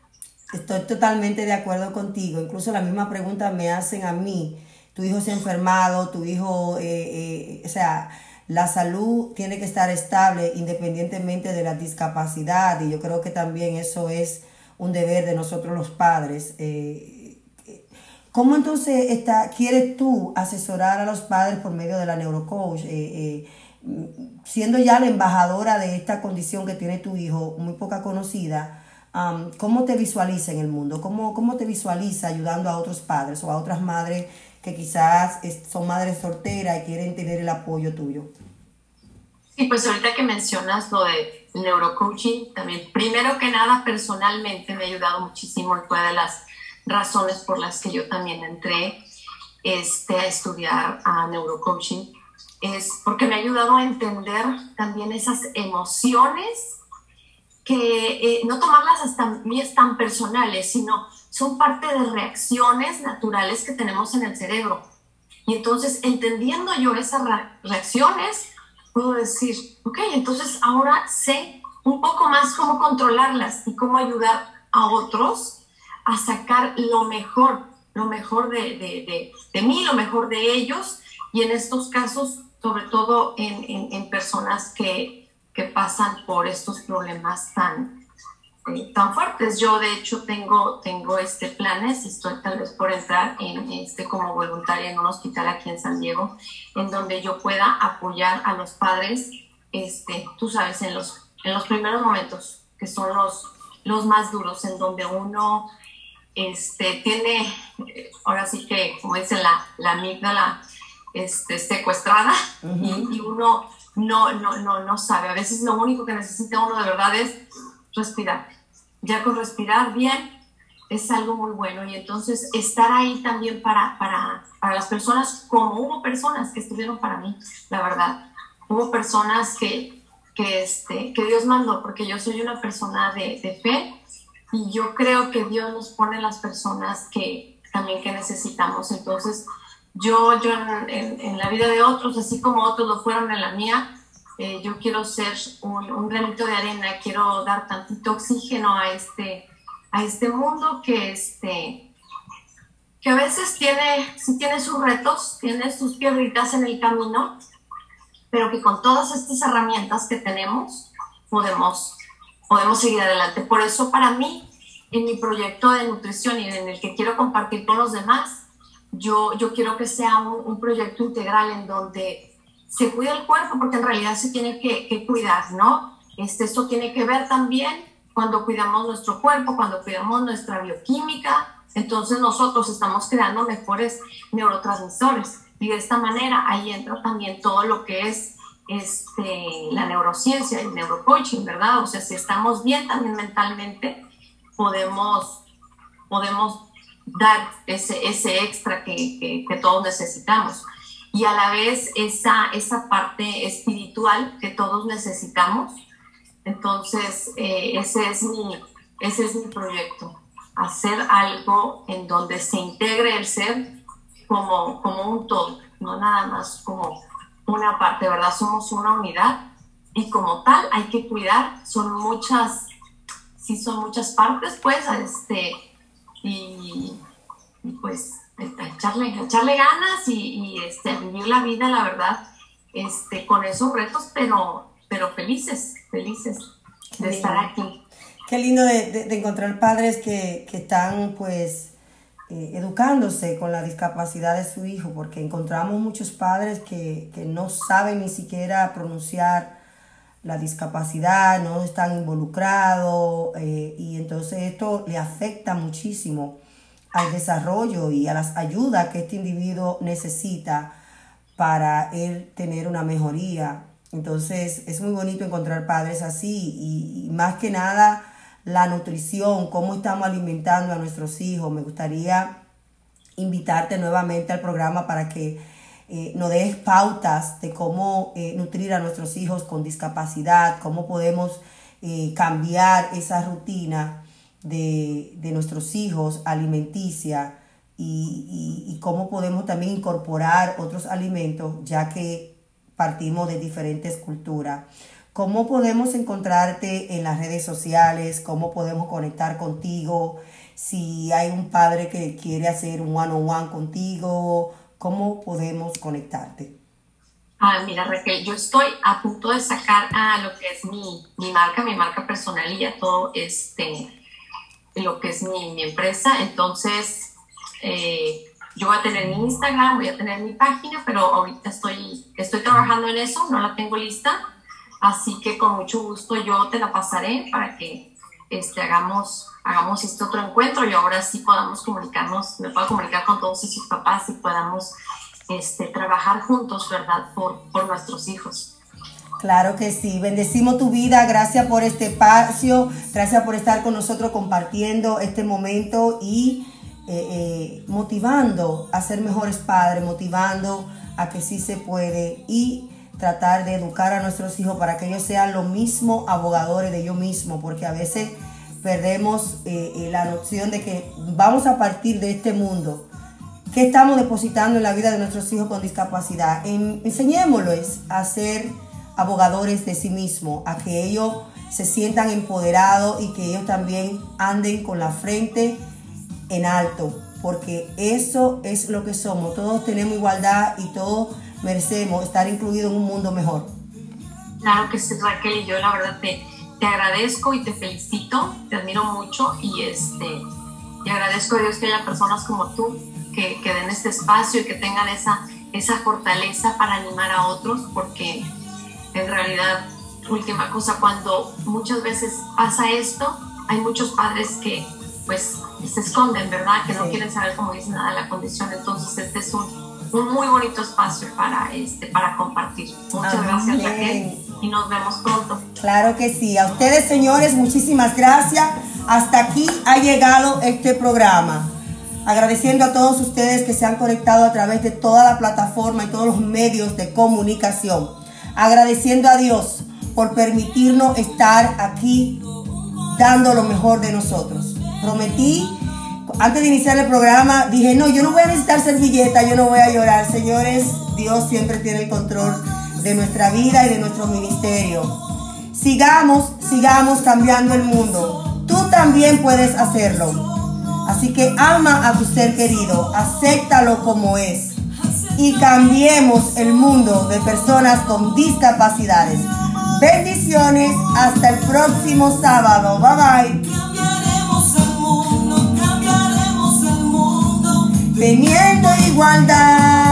Estoy totalmente de acuerdo contigo. Incluso la misma pregunta me hacen a mí tu hijo se ha enfermado, tu hijo, eh, eh, o sea, la salud tiene que estar estable independientemente de la discapacidad y yo creo que también eso es un deber de nosotros los padres. Eh, ¿Cómo entonces está, quieres tú asesorar a los padres por medio de la neurocoach? siendo ya la embajadora de esta condición que tiene tu hijo, muy poca conocida, um, ¿cómo te visualiza en el mundo? ¿Cómo, ¿Cómo te visualiza ayudando a otros padres o a otras madres que quizás son madres solteras y quieren tener el apoyo tuyo. Sí, pues ahorita que mencionas lo de neurocoaching, también, primero que nada, personalmente me ha ayudado muchísimo fue de las razones por las que yo también entré este, a estudiar a neurocoaching, es porque me ha ayudado a entender también esas emociones que eh, no tomarlas hasta mías tan personales, sino son parte de reacciones naturales que tenemos en el cerebro. Y entonces, entendiendo yo esas reacciones, puedo decir, ok, entonces ahora sé un poco más cómo controlarlas y cómo ayudar a otros a sacar lo mejor, lo mejor de, de, de, de mí, lo mejor de ellos, y en estos casos, sobre todo en, en, personas que, que pasan por estos problemas tan, tan fuertes. Yo de hecho tengo, tengo este planes, estoy tal vez por entrar en este como voluntaria en un hospital aquí en San Diego, en donde yo pueda apoyar a los padres, este, tú sabes, en los, en los primeros momentos, que son los, los más duros, en donde uno este, tiene, ahora sí que, como dice la, la amígdala, este, secuestrada y, uno no, no, no, no sabe. A veces lo único que necesita uno de verdad es respirar. Ya con respirar bien es algo muy bueno y entonces estar ahí también para, para, para las personas, como hubo personas que estuvieron para mí, la verdad. Hubo personas que, que, este, que Dios mandó, porque yo soy una persona de, de fe y yo creo que Dios nos pone las personas que también que necesitamos. Entonces, yo, yo en, en, la vida de otros, así como otros lo fueron en la mía, eh, yo quiero ser un, un, granito de arena, quiero dar tantito oxígeno a este, a este mundo que, este, que a veces tiene, sí tiene sus retos, tiene sus piedritas en el camino, pero que con todas estas herramientas que tenemos podemos, podemos seguir adelante. Por eso para mí, en mi proyecto de nutrición y en el que quiero compartir con los demás, yo, yo quiero que sea un, un, proyecto integral en donde se cuida el cuerpo, porque en realidad se tiene que, cuidar, ¿no? Este, esto tiene que ver también cuando cuidamos nuestro cuerpo, cuando cuidamos nuestra bioquímica, entonces nosotros estamos creando mejores neurotransmisores. Y de esta manera ahí entra también todo lo que es este, la neurociencia, el neurocoaching, ¿verdad? O sea, si estamos bien también mentalmente, podemos, podemos dar ese, ese extra que, que, que, todos necesitamos. Y a la vez esa, esa parte espiritual que todos necesitamos. Entonces, eh, ese, es mi, ese es mi proyecto, hacer algo en donde se integre el ser como, como un todo, no nada más como una parte, ¿verdad? Somos una unidad y como tal hay que cuidar, son muchas, sí son muchas partes, pues, este, y, y pues echarle, echarle ganas y, y, este, vivir la vida, la verdad, este, con esos retos, pero, pero felices, felices de estar aquí. Qué lindo de, de, de encontrar padres que, que, están pues eh, educándose con la discapacidad de su hijo, porque encontramos muchos padres que, que no saben ni siquiera pronunciar la discapacidad, no están involucrados eh, y entonces esto le afecta muchísimo al desarrollo y a las ayudas que este individuo necesita para él tener una mejoría. Entonces es muy bonito encontrar padres así y, y más que nada la nutrición, cómo estamos alimentando a nuestros hijos. Me gustaría invitarte nuevamente al programa para que eh, nos des pautas de cómo eh, nutrir a nuestros hijos con discapacidad, cómo podemos eh, cambiar esa rutina de, de nuestros hijos alimenticia y, y, y, cómo podemos también incorporar otros alimentos ya que partimos de diferentes culturas. ¿Cómo podemos encontrarte en las redes sociales? ¿Cómo podemos conectar contigo? Si hay un padre que quiere hacer un one-on-one contigo, ¿cómo podemos conectarte? Ah, mira, Raquel, yo estoy a punto de sacar a lo que es mi, mi marca, mi marca personal y ya todo este, lo que es mi, empresa. Entonces, eh, yo voy a tener mi Instagram, voy a tener mi página, pero ahorita estoy, estoy trabajando en eso, no la tengo lista. Así que con mucho gusto yo te la pasaré para que este, hagamos, hagamos este otro encuentro y ahora sí podamos comunicarnos, me puedo comunicar con todos esos papás y podamos este, trabajar juntos, ¿verdad? Por, por nuestros hijos. Claro que sí, bendecimos tu vida, gracias por este espacio, gracias por estar con nosotros compartiendo este momento y eh, eh, motivando a ser mejores padres, motivando a que sí se puede y tratar de educar a nuestros hijos para que ellos sean los mismos abogadores de ellos mismos, porque a veces perdemos eh, la noción de que vamos a partir de este mundo. ¿Qué estamos depositando en la vida de nuestros hijos con discapacidad? En, enseñémosles a ser abogadores de sí mismos, a que ellos se sientan empoderados y que ellos también anden con la frente en alto, porque eso es lo que somos. Todos tenemos igualdad y todos merecemos estar incluidos en un mundo mejor. Claro que sí, Raquel, y yo la verdad te, te agradezco y te felicito, te admiro mucho y, este, y agradezco a Dios que haya personas como tú que, que den este espacio y que tengan esa, esa fortaleza para animar a otros, porque en realidad, última cosa, cuando muchas veces pasa esto, hay muchos padres que pues se esconden, ¿verdad? Que no quieren saber, como dice nada, la condición. Entonces, este es un, un muy bonito espacio para, este, para compartir. Muchas gracias, Raquel, y nos vemos pronto. Claro que sí. A ustedes, señores, muchísimas gracias. Hasta aquí ha llegado este programa. Agradeciendo a todos ustedes que se han conectado a través de toda la plataforma y todos los medios de comunicación. Agradeciendo a Dios por permitirnos estar aquí dando lo mejor de nosotros. Prometí, antes de iniciar el programa, dije, no, yo no voy a necesitar servilleta, yo no voy a llorar. Señores, Dios siempre tiene el control de nuestra vida y de nuestro ministerio. Sigamos, sigamos cambiando el mundo. Tú también puedes hacerlo. Así que ama a tu ser querido, acéptalo como es y cambiemos el mundo de personas con discapacidades. Bendiciones, hasta el próximo sábado. Bye bye. Cambiaremos el mundo, cambiaremos el mundo. Teniendo igualdad,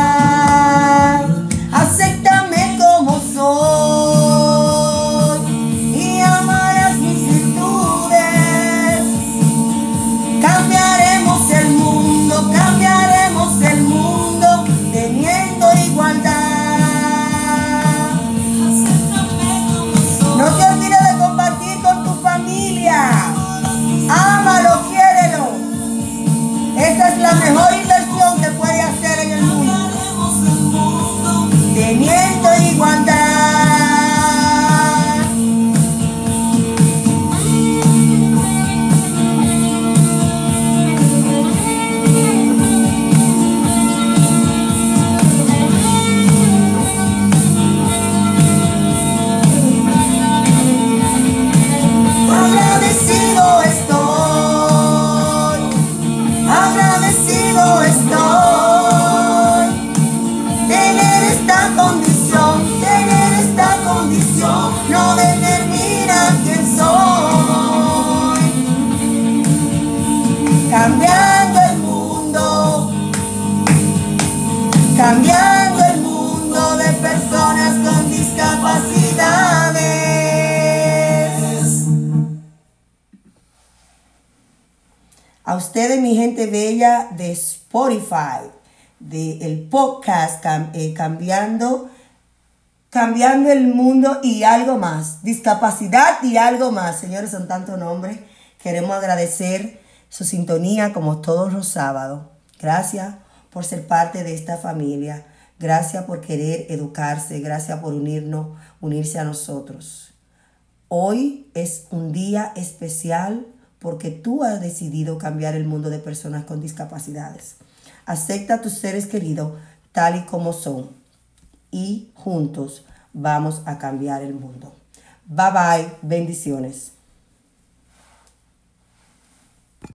Spotify, del podcast eh, Cambiando, Cambiando el Mundo y algo más. Discapacidad y algo más. Señores, son tantos nombres. Queremos agradecer su sintonía como todos los sábados. Gracias por ser parte de esta familia. Gracias por querer educarse. Gracias por unirnos, unirse a nosotros. Hoy es un día especial porque tú has decidido cambiar el mundo de personas con discapacidades. Acepta a tus seres queridos tal y como son y juntos vamos a cambiar el mundo. Bye bye, bendiciones.